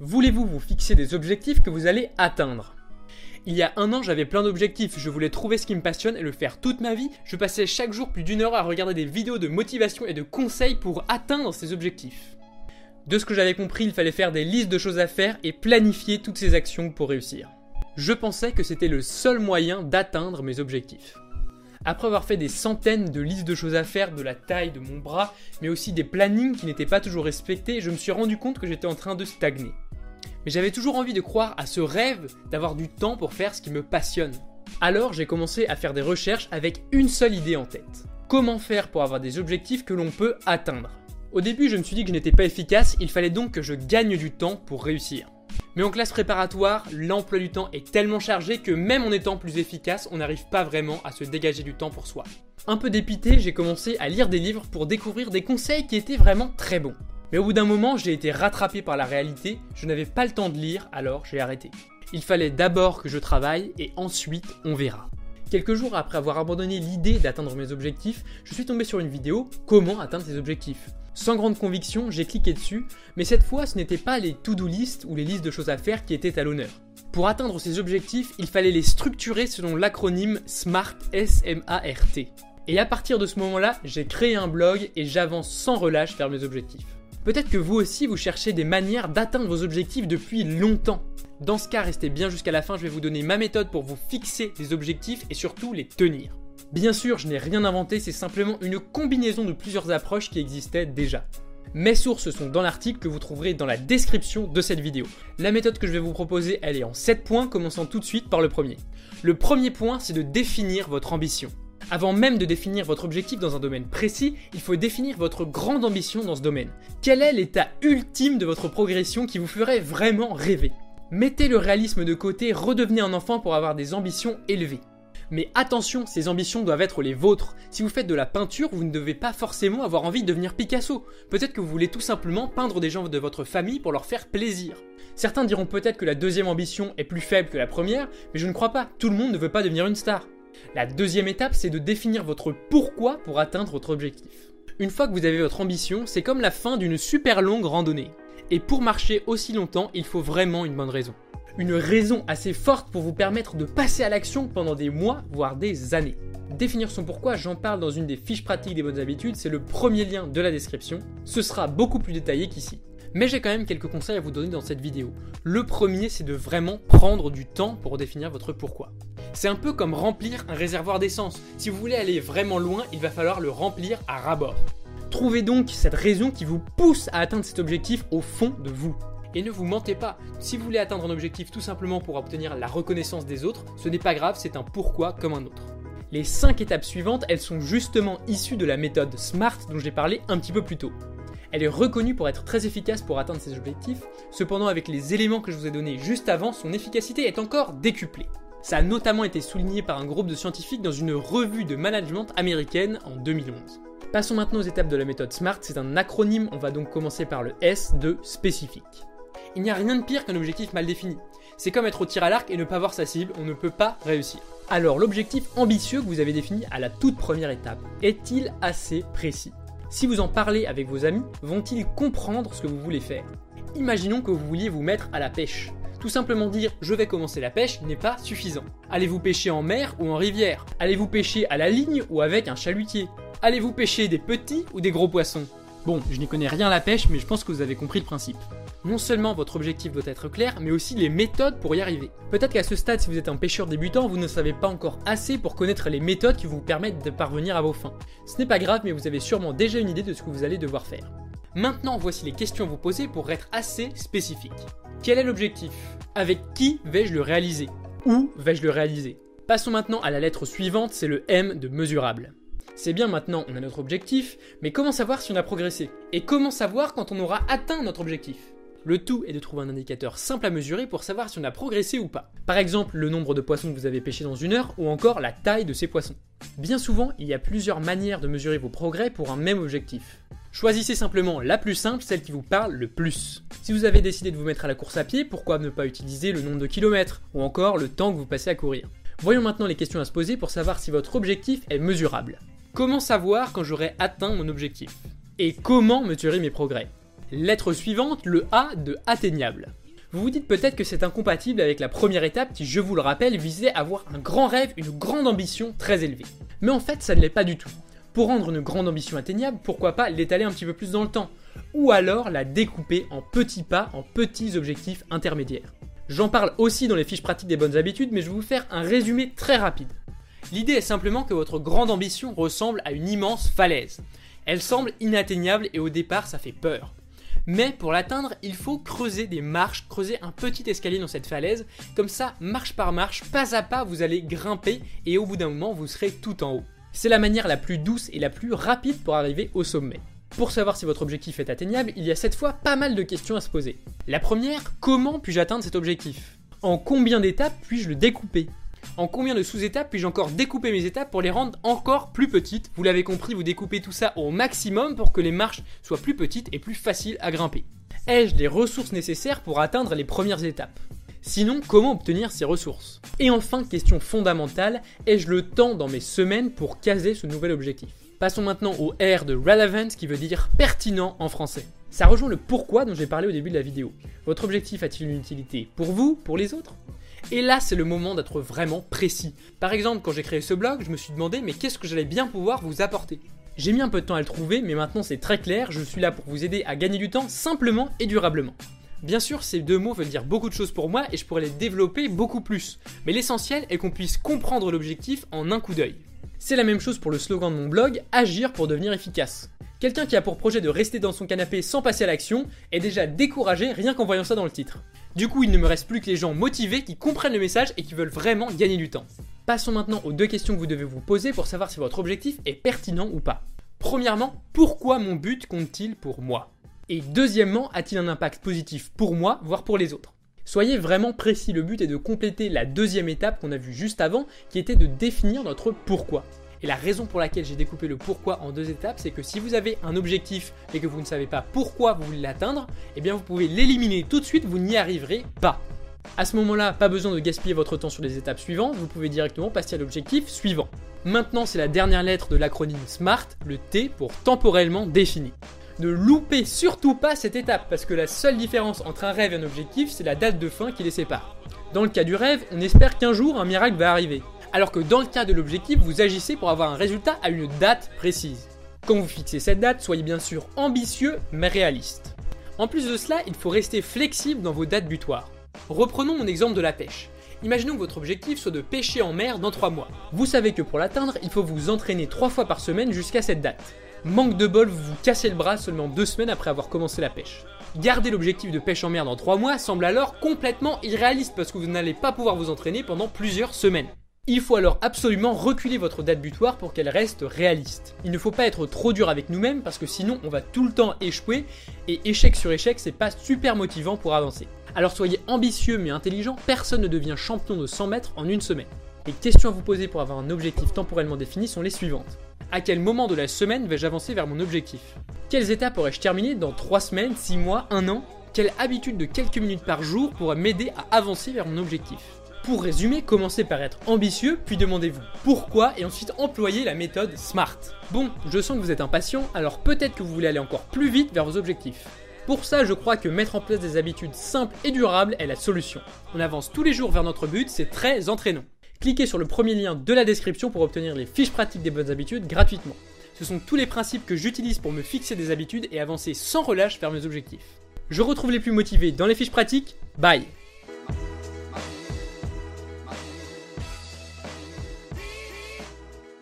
Voulez-vous vous fixer des objectifs que vous allez atteindre? Il y a un an, j'avais plein d'objectifs, je voulais trouver ce qui me passionne et le faire toute ma vie. Je passais chaque jour plus d'une heure à regarder des vidéos de motivation et de conseils pour atteindre ces objectifs. De ce que j'avais compris, il fallait faire des listes de choses à faire et planifier toutes ces actions pour réussir. Je pensais que c'était le seul moyen d'atteindre mes objectifs. Après avoir fait des centaines de listes de choses à faire de la taille de mon bras, mais aussi des plannings qui n'étaient pas toujours respectés, je me suis rendu compte que j'étais en train de stagner. Mais j'avais toujours envie de croire à ce rêve d'avoir du temps pour faire ce qui me passionne. Alors j'ai commencé à faire des recherches avec une seule idée en tête. Comment faire pour avoir des objectifs que l'on peut atteindre? Au début je me suis dit que je n'étais pas efficace, il fallait donc que je gagne du temps pour réussir. Mais en classe préparatoire, l'emploi du temps est tellement chargé que même en étant plus efficace, on n'arrive pas vraiment à se dégager du temps pour soi. Un peu dépité, j'ai commencé à lire des livres pour découvrir des conseils qui étaient vraiment très bons. Mais au bout d'un moment, j'ai été rattrapé par la réalité, je n'avais pas le temps de lire, alors j'ai arrêté. Il fallait d'abord que je travaille et ensuite on verra. Quelques jours après avoir abandonné l'idée d'atteindre mes objectifs, je suis tombé sur une vidéo Comment atteindre ses objectifs. Sans grande conviction, j'ai cliqué dessus, mais cette fois ce n'était pas les to-do list ou les listes de choses à faire qui étaient à l'honneur. Pour atteindre ces objectifs, il fallait les structurer selon l'acronyme SMART, S-M-A-R-T. Et à partir de ce moment-là, j'ai créé un blog et j'avance sans relâche vers mes objectifs. Peut-être que vous aussi vous cherchez des manières d'atteindre vos objectifs depuis longtemps. Dans ce cas, restez bien jusqu'à la fin, je vais vous donner ma méthode pour vous fixer des objectifs et surtout les tenir. Bien sûr, je n'ai rien inventé, c'est simplement une combinaison de plusieurs approches qui existaient déjà. Mes sources sont dans l'article que vous trouverez dans la description de cette vidéo. La méthode que je vais vous proposer, elle est en 7 points, commençant tout de suite par le premier. Le premier point, c'est de définir votre ambition. Avant même de définir votre objectif dans un domaine précis, il faut définir votre grande ambition dans ce domaine. Quel est l'état ultime de votre progression qui vous ferait vraiment rêver? Mettez le réalisme de côté, redevenez un enfant pour avoir des ambitions élevées. Mais attention, ces ambitions doivent être les vôtres. Si vous faites de la peinture, vous ne devez pas forcément avoir envie de devenir Picasso. Peut-être que vous voulez tout simplement peindre des gens de votre famille pour leur faire plaisir. Certains diront peut-être que la deuxième ambition est plus faible que la première, mais je ne crois pas. Tout le monde ne veut pas devenir une star. La deuxième étape, c'est de définir votre pourquoi pour atteindre votre objectif. Une fois que vous avez votre ambition, c'est comme la fin d'une super longue randonnée. Et pour marcher aussi longtemps, il faut vraiment une bonne raison une raison assez forte pour vous permettre de passer à l'action pendant des mois, voire des années. Définir son pourquoi, j'en parle dans une des fiches pratiques des bonnes habitudes, c'est le premier lien de la description. Ce sera beaucoup plus détaillé qu'ici. Mais j'ai quand même quelques conseils à vous donner dans cette vidéo. Le premier, c'est de vraiment prendre du temps pour définir votre pourquoi. C'est un peu comme remplir un réservoir d'essence. Si vous voulez aller vraiment loin, il va falloir le remplir à ras-bord. Trouvez donc cette raison qui vous pousse à atteindre cet objectif au fond de vous. Et ne vous mentez pas, si vous voulez atteindre un objectif tout simplement pour obtenir la reconnaissance des autres, ce n'est pas grave, c'est un pourquoi comme un autre. Les 5 étapes suivantes, elles sont justement issues de la méthode SMART dont j'ai parlé un petit peu plus tôt. Elle est reconnue pour être très efficace pour atteindre ses objectifs, cependant avec les éléments que je vous ai donnés juste avant, son efficacité est encore décuplée. Ça a notamment été souligné par un groupe de scientifiques dans une revue de management américaine en 2011. Passons maintenant aux étapes de la méthode SMART, c'est un acronyme, on va donc commencer par le S de spécifique il n'y a rien de pire qu'un objectif mal défini. C'est comme être au tir à l'arc et ne pas voir sa cible, on ne peut pas réussir. Alors l'objectif ambitieux que vous avez défini à la toute première étape, est-il assez précis? Si vous en parlez avec vos amis, vont-ils comprendre ce que vous voulez faire? Imaginons que vous vouliez vous mettre à la pêche. Tout simplement dire je vais commencer la pêche n'est pas suffisant. Allez-vous pêcher en mer ou en rivière? Allez-vous pêcher à la ligne ou avec un chalutier? Allez-vous pêcher des petits ou des gros poissons? Bon, je n'y connais rien à la pêche, mais je pense que vous avez compris le principe non seulement votre objectif doit être clair, mais aussi les méthodes pour y arriver. Peut-être qu'à ce stade, si vous êtes un pêcheur débutant, vous ne savez pas encore assez pour connaître les méthodes qui vous permettent de parvenir à vos fins. Ce n'est pas grave, mais vous avez sûrement déjà une idée de ce que vous allez devoir faire. Maintenant, voici les questions à vous poser pour être assez spécifique. Quel est l'objectif? Avec qui vais-je le réaliser? Où vais-je le réaliser? Passons maintenant à la lettre suivante, c'est le M de mesurable. C'est bien maintenant, on a notre objectif, mais comment savoir si on a progressé? Et comment savoir quand on aura atteint notre objectif? Le tout est de trouver un indicateur simple à mesurer pour savoir si on a progressé ou pas. Par exemple, le nombre de poissons que vous avez pêchés dans une heure ou encore la taille de ces poissons. Bien souvent, il y a plusieurs manières de mesurer vos progrès pour un même objectif. Choisissez simplement la plus simple, celle qui vous parle le plus. Si vous avez décidé de vous mettre à la course à pied, pourquoi ne pas utiliser le nombre de kilomètres ou encore le temps que vous passez à courir? Voyons maintenant les questions à se poser pour savoir si votre objectif est mesurable. Comment savoir quand j'aurai atteint mon objectif? Et comment mesurer mes progrès? Lettre suivante, le A de atteignable. Vous vous dites peut-être que c'est incompatible avec la première étape qui, je vous le rappelle, visait à avoir un grand rêve, une grande ambition très élevée. Mais en fait, ça ne l'est pas du tout. Pour rendre une grande ambition atteignable, pourquoi pas l'étaler un petit peu plus dans le temps? Ou alors la découper en petits pas, en petits objectifs intermédiaires. J'en parle aussi dans les fiches pratiques des bonnes habitudes, mais je vais vous faire un résumé très rapide. L'idée est simplement que votre grande ambition ressemble à une immense falaise. Elle semble inatteignable et au départ ça fait peur. Mais pour l'atteindre, il faut creuser des marches, creuser un petit escalier dans cette falaise. Comme ça, marche par marche, pas à pas, vous allez grimper et au bout d'un moment, vous serez tout en haut. C'est la manière la plus douce et la plus rapide pour arriver au sommet. Pour savoir si votre objectif est atteignable, il y a cette fois pas mal de questions à se poser. La première, comment puis-je atteindre cet objectif? En combien d'étapes puis-je le découper? En combien de sous-étapes puis-je encore découper mes étapes pour les rendre encore plus petites? Vous l'avez compris, vous découpez tout ça au maximum pour que les marches soient plus petites et plus faciles à grimper. Ai-je les ressources nécessaires pour atteindre les premières étapes? Sinon, comment obtenir ces ressources? Et enfin, question fondamentale, ai-je le temps dans mes semaines pour caser ce nouvel objectif? Passons maintenant au R de relevant qui veut dire pertinent en français. Ça rejoint le pourquoi dont j'ai parlé au début de la vidéo. Votre objectif a-t-il une utilité pour vous, pour les autres? Et là, c'est le moment d'être vraiment précis. Par exemple, quand j'ai créé ce blog, je me suis demandé mais qu'est-ce que j'allais bien pouvoir vous apporter? J'ai mis un peu de temps à le trouver, mais maintenant c'est très clair, je suis là pour vous aider à gagner du temps simplement et durablement. Bien sûr, ces deux mots veulent dire beaucoup de choses pour moi et je pourrais les développer beaucoup plus. Mais l'essentiel est qu'on puisse comprendre l'objectif en un coup d'œil. C'est la même chose pour le slogan de mon blog, agir pour devenir efficace. Quelqu'un qui a pour projet de rester dans son canapé sans passer à l'action est déjà découragé rien qu'en voyant ça dans le titre. Du coup, il ne me reste plus que les gens motivés qui comprennent le message et qui veulent vraiment gagner du temps. Passons maintenant aux deux questions que vous devez vous poser pour savoir si votre objectif est pertinent ou pas. Premièrement, pourquoi mon but compte-t-il pour moi? Et deuxièmement, a-t-il un impact positif pour moi, voire pour les autres? Soyez vraiment précis, le but est de compléter la deuxième étape qu'on a vue juste avant, qui était de définir notre pourquoi. Et la raison pour laquelle j'ai découpé le pourquoi en deux étapes, c'est que si vous avez un objectif et que vous ne savez pas pourquoi vous voulez l'atteindre, eh bien vous pouvez l'éliminer tout de suite, vous n'y arriverez pas. À ce moment-là, pas besoin de gaspiller votre temps sur les étapes suivantes, vous pouvez directement passer à l'objectif suivant. Maintenant, c'est la dernière lettre de l'acronyme SMART, le T pour temporellement défini. Ne loupez surtout pas cette étape, parce que la seule différence entre un rêve et un objectif, c'est la date de fin qui les sépare. Dans le cas du rêve, on espère qu'un jour un miracle va arriver alors que dans le cas de l'objectif, vous agissez pour avoir un résultat à une date précise. Quand vous fixez cette date, soyez bien sûr ambitieux mais réaliste. En plus de cela, il faut rester flexible dans vos dates butoirs. Reprenons mon exemple de la pêche. Imaginons que votre objectif soit de pêcher en mer dans 3 mois. Vous savez que pour l'atteindre, il faut vous entraîner 3 fois par semaine jusqu'à cette date. Manque de bol, vous vous cassez le bras seulement 2 semaines après avoir commencé la pêche. Garder l'objectif de pêche en mer dans 3 mois semble alors complètement irréaliste parce que vous n'allez pas pouvoir vous entraîner pendant plusieurs semaines. Il faut alors absolument reculer votre date butoir pour qu'elle reste réaliste. Il ne faut pas être trop dur avec nous-mêmes parce que sinon on va tout le temps échouer et échec sur échec c'est pas super motivant pour avancer. Alors soyez ambitieux mais intelligent, personne ne devient champion de 100 mètres en une semaine. Les questions à vous poser pour avoir un objectif temporellement défini sont les suivantes. À quel moment de la semaine vais-je avancer vers mon objectif? Quelles étapes aurais-je terminé dans 3 semaines, 6 mois, 1 an? Quelle habitude de quelques minutes par jour pourrait m'aider à avancer vers mon objectif? Pour résumer, commencez par être ambitieux, puis demandez-vous pourquoi et ensuite employez la méthode SMART. Bon, je sens que vous êtes impatient, alors peut-être que vous voulez aller encore plus vite vers vos objectifs. Pour ça, je crois que mettre en place des habitudes simples et durables est la solution. On avance tous les jours vers notre but, c'est très entraînant. Cliquez sur le premier lien de la description pour obtenir les fiches pratiques des bonnes habitudes gratuitement. Ce sont tous les principes que j'utilise pour me fixer des habitudes et avancer sans relâche vers mes objectifs. Je retrouve les plus motivés dans les fiches pratiques. Bye